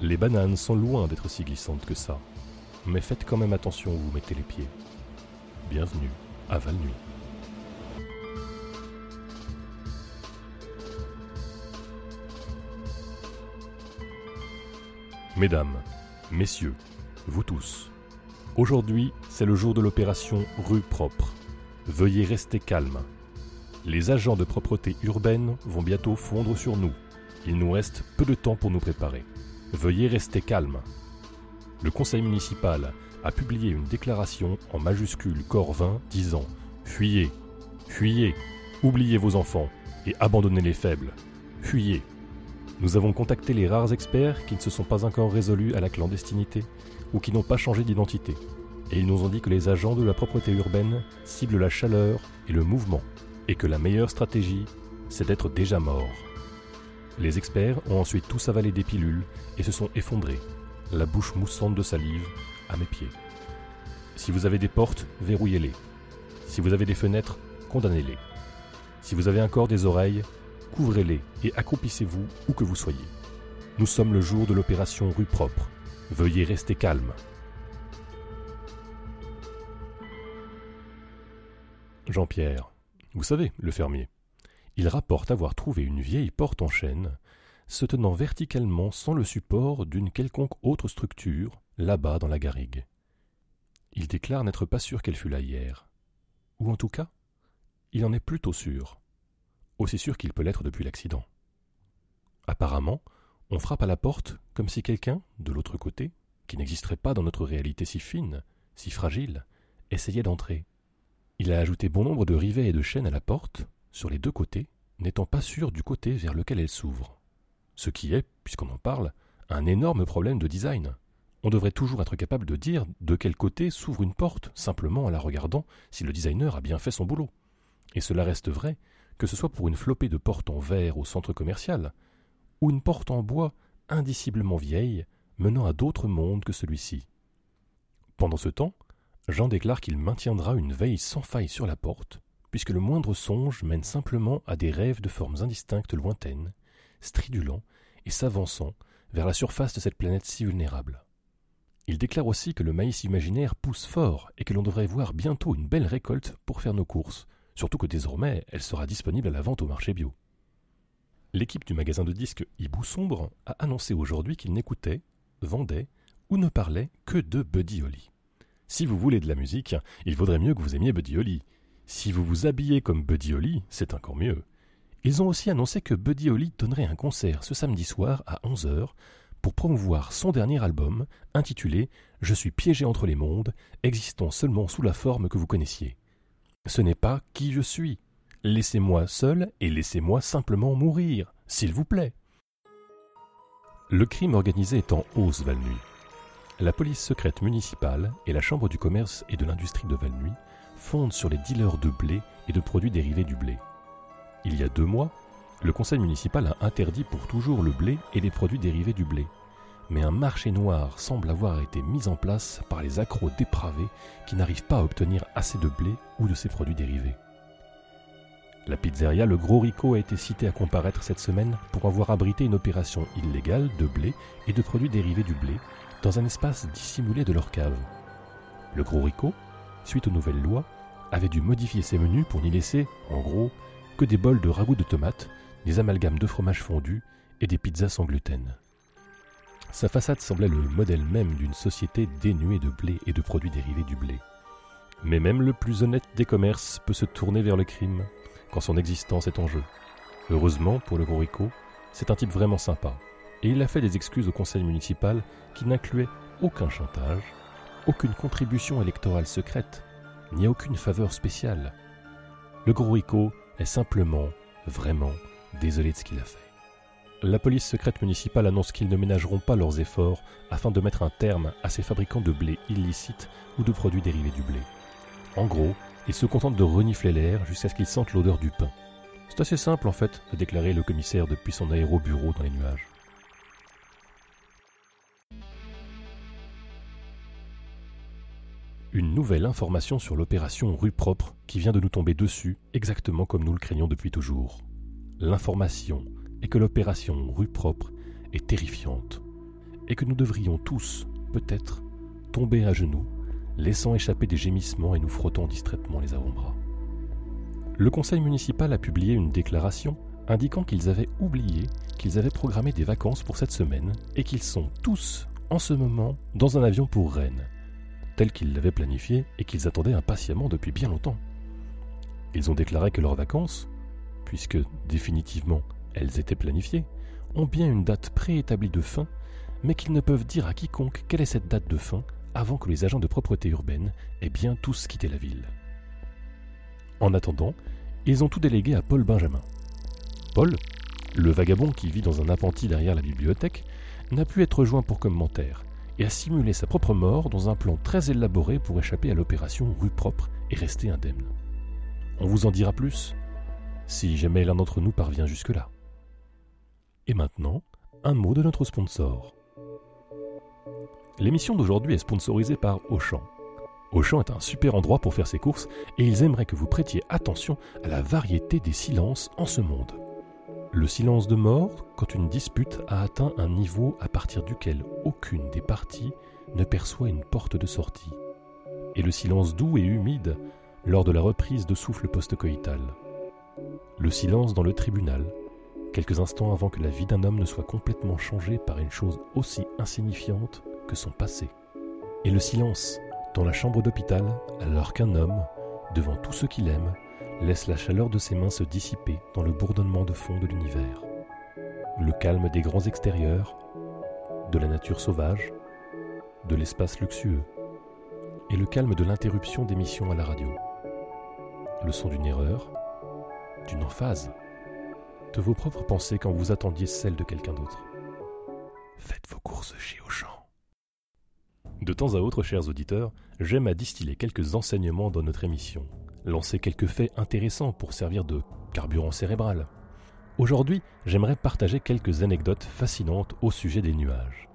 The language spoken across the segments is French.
Les bananes sont loin d'être si glissantes que ça, mais faites quand même attention où vous mettez les pieds. Bienvenue à Val-Nuit. Mesdames, messieurs, vous tous, aujourd'hui c'est le jour de l'opération Rue Propre. Veuillez rester calme. Les agents de propreté urbaine vont bientôt fondre sur nous. Il nous reste peu de temps pour nous préparer. Veuillez rester calme. Le conseil municipal a publié une déclaration en majuscule Corvin disant Fuyez, fuyez, oubliez vos enfants et abandonnez les faibles. Fuyez. Nous avons contacté les rares experts qui ne se sont pas encore résolus à la clandestinité ou qui n'ont pas changé d'identité. Et ils nous ont dit que les agents de la propreté urbaine ciblent la chaleur et le mouvement, et que la meilleure stratégie, c'est d'être déjà mort. Les experts ont ensuite tous avalé des pilules et se sont effondrés, la bouche moussante de salive, à mes pieds. Si vous avez des portes, verrouillez-les. Si vous avez des fenêtres, condamnez-les. Si vous avez encore des oreilles, couvrez-les et accroupissez-vous où que vous soyez. Nous sommes le jour de l'opération rue propre. Veuillez rester calme. Jean-Pierre, vous savez, le fermier. Il rapporte avoir trouvé une vieille porte en chêne, se tenant verticalement sans le support d'une quelconque autre structure, là-bas dans la garrigue. Il déclare n'être pas sûr qu'elle fût là hier. Ou en tout cas, il en est plutôt sûr. Aussi sûr qu'il peut l'être depuis l'accident. Apparemment, on frappe à la porte comme si quelqu'un, de l'autre côté, qui n'existerait pas dans notre réalité si fine, si fragile, essayait d'entrer. Il a ajouté bon nombre de rivets et de chaînes à la porte, sur les deux côtés, n'étant pas sûr du côté vers lequel elle s'ouvre. Ce qui est, puisqu'on en parle, un énorme problème de design. On devrait toujours être capable de dire de quel côté s'ouvre une porte, simplement en la regardant, si le designer a bien fait son boulot. Et cela reste vrai, que ce soit pour une flopée de portes en verre au centre commercial, ou une porte en bois indiciblement vieille, menant à d'autres mondes que celui-ci. Pendant ce temps, Jean déclare qu'il maintiendra une veille sans faille sur la porte, puisque le moindre songe mène simplement à des rêves de formes indistinctes lointaines, stridulants et s'avançant vers la surface de cette planète si vulnérable. Il déclare aussi que le maïs imaginaire pousse fort et que l'on devrait voir bientôt une belle récolte pour faire nos courses, surtout que désormais elle sera disponible à la vente au marché bio. L'équipe du magasin de disques Hibou Sombre a annoncé aujourd'hui qu'il n'écoutait, vendait ou ne parlait que de Buddy Holly. Si vous voulez de la musique, il vaudrait mieux que vous aimiez Buddy Holly. Si vous vous habillez comme Buddy Holly, c'est encore mieux. Ils ont aussi annoncé que Buddy Holly donnerait un concert ce samedi soir à 11h pour promouvoir son dernier album intitulé Je suis piégé entre les mondes, existant seulement sous la forme que vous connaissiez. Ce n'est pas qui je suis. Laissez-moi seul et laissez-moi simplement mourir, s'il vous plaît. Le crime organisé est en hausse Val-Nuit la police secrète municipale et la Chambre du commerce et de l'industrie de Val-Nuit fondent sur les dealers de blé et de produits dérivés du blé. Il y a deux mois, le conseil municipal a interdit pour toujours le blé et les produits dérivés du blé. Mais un marché noir semble avoir été mis en place par les accros dépravés qui n'arrivent pas à obtenir assez de blé ou de ses produits dérivés. La pizzeria Le Gros Rico a été citée à comparaître cette semaine pour avoir abrité une opération illégale de blé et de produits dérivés du blé dans un espace dissimulé de leur cave. Le Gros Rico, suite aux nouvelles lois, avait dû modifier ses menus pour n'y laisser, en gros, que des bols de ragoût de tomates, des amalgames de fromage fondu et des pizzas sans gluten. Sa façade semblait le modèle même d'une société dénuée de blé et de produits dérivés du blé. Mais même le plus honnête des commerces peut se tourner vers le crime quand son existence est en jeu. Heureusement pour le Gros Rico, c'est un type vraiment sympa, et il a fait des excuses au conseil municipal qui n'incluaient aucun chantage, aucune contribution électorale secrète, ni aucune faveur spéciale. Le gros Rico est simplement, vraiment, désolé de ce qu'il a fait. La police secrète municipale annonce qu'ils ne ménageront pas leurs efforts afin de mettre un terme à ces fabricants de blé illicites ou de produits dérivés du blé. En gros, ils se contentent de renifler l'air jusqu'à ce qu'ils sentent l'odeur du pain. C'est assez simple en fait, a déclaré le commissaire depuis son aérobureau dans les nuages. Une nouvelle information sur l'opération Rue Propre qui vient de nous tomber dessus exactement comme nous le craignons depuis toujours. L'information est que l'opération Rue Propre est terrifiante. et que nous devrions tous, peut-être, tomber à genoux, laissant échapper des gémissements et nous frottant distraitement les avant-bras. Le conseil municipal a publié une déclaration indiquant qu'ils avaient oublié qu'ils avaient programmé des vacances pour cette semaine et qu'ils sont tous, en ce moment, dans un avion pour Rennes, qu'ils l'avaient planifié et qu'ils attendaient impatiemment depuis bien longtemps. Ils ont déclaré que leurs vacances, puisque définitivement elles étaient planifiées, ont bien une date préétablie de fin, mais qu'ils ne peuvent dire à quiconque quelle est cette date de fin avant que les agents de propreté urbaine aient bien tous quitté la ville. En attendant, ils ont tout délégué à Paul Benjamin. Paul, le vagabond qui vit dans un appentis derrière la bibliothèque, n'a pu être joint pour commentaire et a simulé sa propre mort dans un plan très élaboré pour échapper à l'opération rue propre et rester indemne. On vous en dira plus si jamais l'un d'entre nous parvient jusque-là. Et maintenant, un mot de notre sponsor. L'émission d'aujourd'hui est sponsorisée par Auchan. Auchan est un super endroit pour faire ses courses et ils aimeraient que vous prêtiez attention à la variété des silences en ce monde. Le silence de mort quand une dispute a atteint un niveau à partir duquel aucune des parties ne perçoit une porte de sortie. Et le silence doux et humide lors de la reprise de souffle post-coïtal. Le silence dans le tribunal, quelques instants avant que la vie d'un homme ne soit complètement changée par une chose aussi insignifiante que son passé. Et le silence dans la chambre d'hôpital alors qu'un homme, devant tout ce qu'il aime, laisse la chaleur de ses mains se dissiper dans le bourdonnement de fond de l'univers. Le calme des grands extérieurs, de la nature sauvage, de l'espace luxueux, et le calme de l'interruption d'émissions à la radio. Le son d'une erreur, d'une emphase, de vos propres pensées quand vous attendiez celles de quelqu'un d'autre. Faites vos courses chez Auchan. De temps à autre, chers auditeurs, j'aime à distiller quelques enseignements dans notre émission, lancer quelques faits intéressants pour servir de carburant cérébral. Aujourd'hui, j'aimerais partager quelques anecdotes fascinantes au sujet des nuages.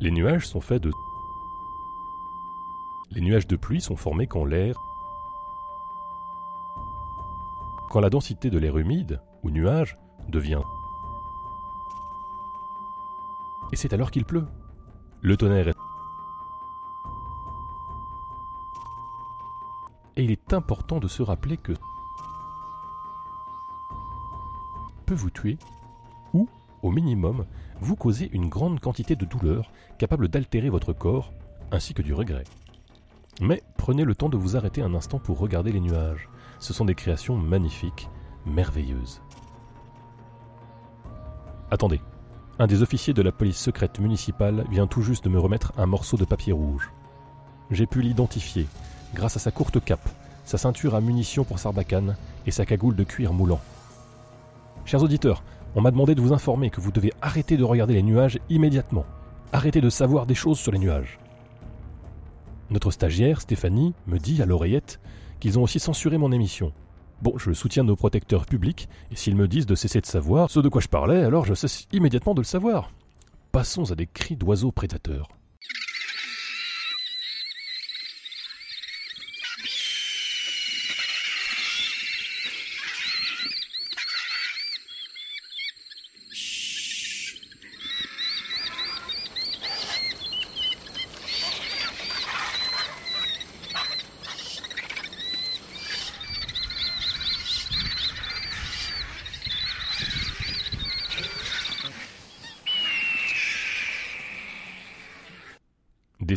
Les nuages sont faits de... Les nuages de pluie sont formés quand l'air... Quand la densité de l'air humide, ou nuage, devient... Et c'est alors qu'il pleut. Le tonnerre est... Et il est important de se rappeler que peut vous tuer ou, au minimum, vous causer une grande quantité de douleur capable d'altérer votre corps ainsi que du regret. Mais prenez le temps de vous arrêter un instant pour regarder les nuages. Ce sont des créations magnifiques, merveilleuses. Attendez, un des officiers de la police secrète municipale vient tout juste de me remettre un morceau de papier rouge. J'ai pu l'identifier grâce à sa courte cape, sa ceinture à munitions pour sarbacane et sa cagoule de cuir moulant. Chers auditeurs, on m'a demandé de vous informer que vous devez arrêter de regarder les nuages immédiatement. Arrêtez de savoir des choses sur les nuages. Notre stagiaire, Stéphanie, me dit à l'oreillette qu'ils ont aussi censuré mon émission. Bon, je soutiens nos protecteurs publics, et s'ils me disent de cesser de savoir ce de quoi je parlais, alors je cesse immédiatement de le savoir. Passons à des cris d'oiseaux prédateurs.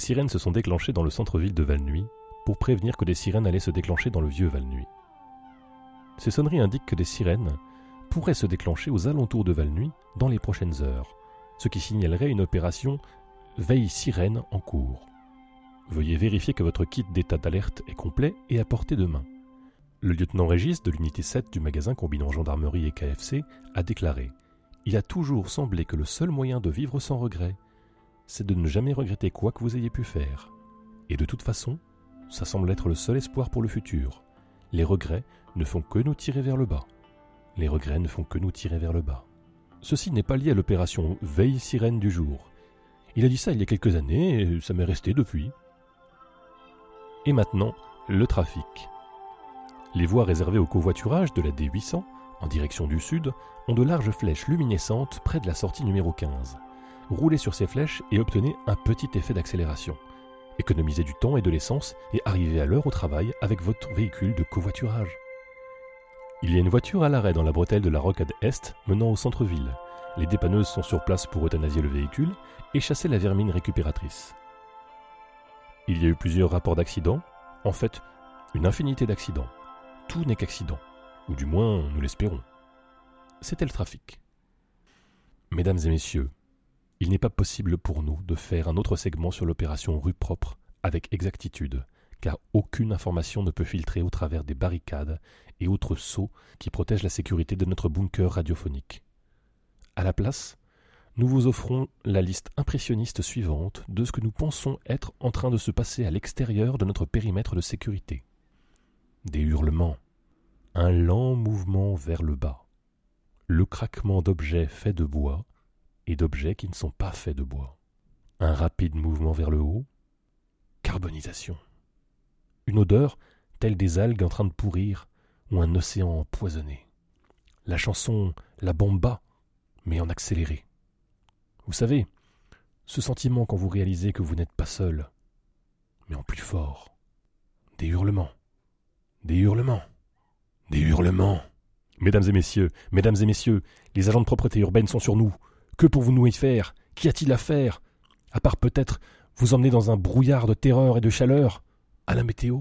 Sirènes se sont déclenchées dans le centre-ville de Valnuy pour prévenir que des sirènes allaient se déclencher dans le vieux Valnuy. Ces sonneries indiquent que des sirènes pourraient se déclencher aux alentours de Valnuy dans les prochaines heures, ce qui signalerait une opération veille sirène en cours. Veuillez vérifier que votre kit d'état d'alerte est complet et à portée de main. Le lieutenant Régis de l'unité 7 du magasin combinant gendarmerie et KFC a déclaré Il a toujours semblé que le seul moyen de vivre sans regret c'est de ne jamais regretter quoi que vous ayez pu faire. Et de toute façon, ça semble être le seul espoir pour le futur. Les regrets ne font que nous tirer vers le bas. Les regrets ne font que nous tirer vers le bas. Ceci n'est pas lié à l'opération Veille sirène du jour. Il a dit ça il y a quelques années et ça m'est resté depuis. Et maintenant, le trafic. Les voies réservées au covoiturage de la D800, en direction du sud, ont de larges flèches luminescentes près de la sortie numéro 15 roulez sur ces flèches et obtenez un petit effet d'accélération. Économisez du temps et de l'essence et arrivez à l'heure au travail avec votre véhicule de covoiturage. Il y a une voiture à l'arrêt dans la bretelle de la rocade Est menant au centre-ville. Les dépanneuses sont sur place pour euthanasier le véhicule et chasser la vermine récupératrice. Il y a eu plusieurs rapports d'accidents, en fait, une infinité d'accidents. Tout n'est qu'accident, ou du moins nous l'espérons. C'était le trafic. Mesdames et messieurs, il n'est pas possible pour nous de faire un autre segment sur l'opération rue propre avec exactitude, car aucune information ne peut filtrer au travers des barricades et autres sceaux qui protègent la sécurité de notre bunker radiophonique. À la place, nous vous offrons la liste impressionniste suivante de ce que nous pensons être en train de se passer à l'extérieur de notre périmètre de sécurité. Des hurlements, un lent mouvement vers le bas, le craquement d'objets faits de bois et d'objets qui ne sont pas faits de bois, un rapide mouvement vers le haut, carbonisation, une odeur telle des algues en train de pourrir ou un océan empoisonné. La chanson La bomba, mais en accéléré. Vous savez, ce sentiment quand vous réalisez que vous n'êtes pas seul, mais en plus fort. Des hurlements. Des hurlements. Des hurlements. Mesdames et messieurs, mesdames et messieurs, les agents de propreté urbaine sont sur nous. Que pouvons-nous y faire? Qu'y a-t-il à faire? À part peut-être vous emmener dans un brouillard de terreur et de chaleur? À la météo?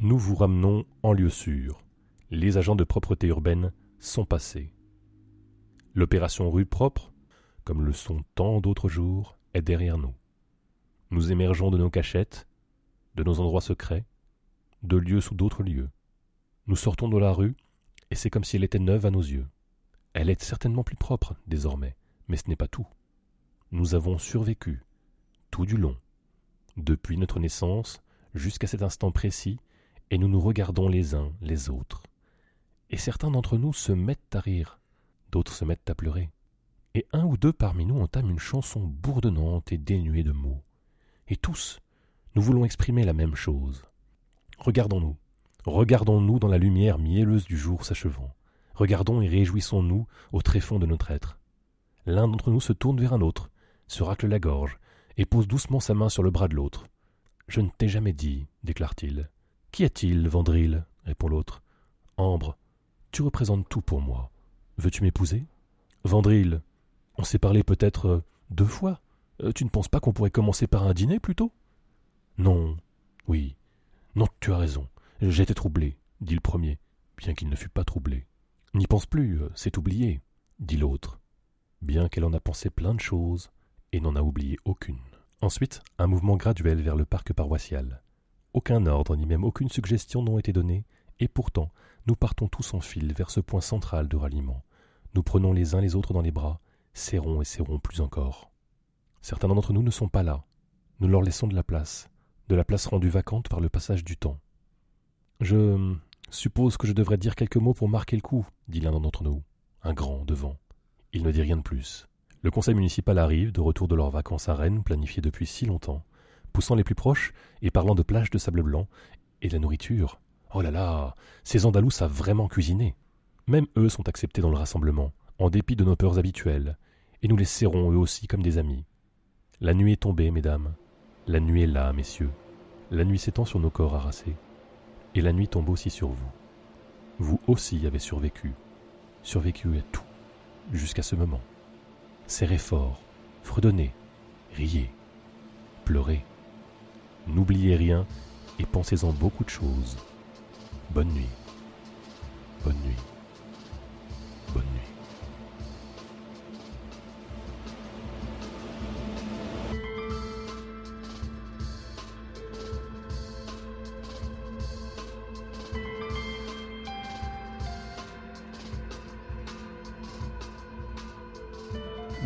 Nous vous ramenons en lieu sûr. Les agents de propreté urbaine sont passés. L'opération rue propre, comme le sont tant d'autres jours, est derrière nous. Nous émergeons de nos cachettes, de nos endroits secrets, de lieux sous d'autres lieux. Nous sortons de la rue, et c'est comme si elle était neuve à nos yeux. Elle est certainement plus propre, désormais, mais ce n'est pas tout. Nous avons survécu, tout du long, depuis notre naissance jusqu'à cet instant précis, et nous nous regardons les uns les autres. Et certains d'entre nous se mettent à rire, d'autres se mettent à pleurer. Et un ou deux parmi nous entament une chanson bourdonnante et dénuée de mots. Et tous, nous voulons exprimer la même chose. Regardons-nous, regardons-nous dans la lumière mielleuse du jour s'achevant. Regardons et réjouissons-nous au tréfonds de notre être. L'un d'entre nous se tourne vers un autre, se racle la gorge, et pose doucement sa main sur le bras de l'autre. Je ne t'ai jamais dit, déclare-t-il. Qu'y a-t-il, Vandril répond l'autre. Ambre, tu représentes tout pour moi. Veux-tu m'épouser? Vandril, on s'est parlé peut-être euh, deux fois. Euh, tu ne penses pas qu'on pourrait commencer par un dîner plutôt? Non, oui. Non, tu as raison. J'étais troublé, dit le premier, bien qu'il ne fût pas troublé. N'y pense plus, euh, c'est oublié, dit l'autre, bien qu'elle en a pensé plein de choses et n'en a oublié aucune. Ensuite, un mouvement graduel vers le parc paroissial. Aucun ordre ni même aucune suggestion n'ont été donnés, et pourtant nous partons tous en file vers ce point central de ralliement. Nous prenons les uns les autres dans les bras, serrons et serrons plus encore. Certains d'entre nous ne sont pas là. Nous leur laissons de la place, de la place rendue vacante par le passage du temps. Je suppose que je devrais dire quelques mots pour marquer le coup, dit l'un d'entre nous, un grand devant. Il ne dit rien de plus. Le conseil municipal arrive, de retour de leurs vacances à Rennes, planifiées depuis si longtemps, poussant les plus proches et parlant de plages de sable blanc et de la nourriture. Oh là là, ces Andalous savent vraiment cuisiner. Même eux sont acceptés dans le rassemblement, en dépit de nos peurs habituelles, et nous les serrons eux aussi comme des amis. La nuit est tombée, mesdames. La nuit est là, messieurs. La nuit s'étend sur nos corps harassés. Et la nuit tombe aussi sur vous. Vous aussi avez survécu. Survécu à tout, jusqu'à ce moment serrez fort, fredonnez, riez, pleurez. N'oubliez rien et pensez-en beaucoup de choses. Bonne nuit. Bonne nuit. Bonne nuit.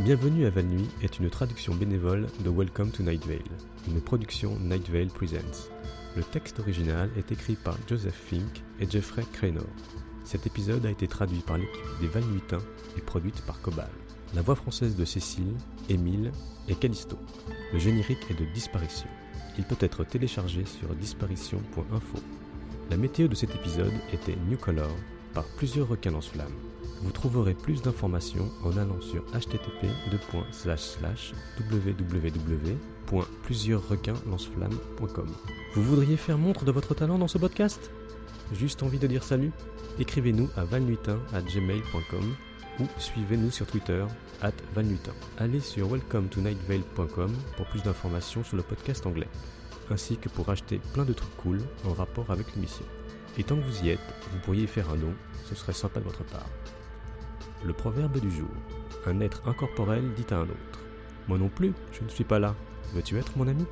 Bienvenue à Val Nuit est une traduction bénévole de Welcome to Night Vale, une production Night Vale Presents. Le texte original est écrit par Joseph Fink et Jeffrey Cranor. Cet épisode a été traduit par l'équipe des Valnuitains et produite par Cobal. La voix française de Cécile, Émile et Callisto. Le générique est de Disparition. Il peut être téléchargé sur disparition.info. La météo de cet épisode était New Color par plusieurs requins lance-flammes. Vous trouverez plus d'informations en allant sur http www.plusieursrequinslanceflammes.com. Vous voudriez faire montre de votre talent dans ce podcast? Juste envie de dire salut? Écrivez-nous à valnutin@gmail.com ou suivez-nous sur Twitter at valnutin. Allez sur welcometonightvale.com pour plus d'informations sur le podcast anglais, ainsi que pour acheter plein de trucs cool en rapport avec l'émission. Et tant que vous y êtes, vous pourriez faire un don, ce serait sympa de votre part. Le proverbe du jour. Un être incorporel dit à un autre. Moi non plus, je ne suis pas là. Veux-tu être mon ami?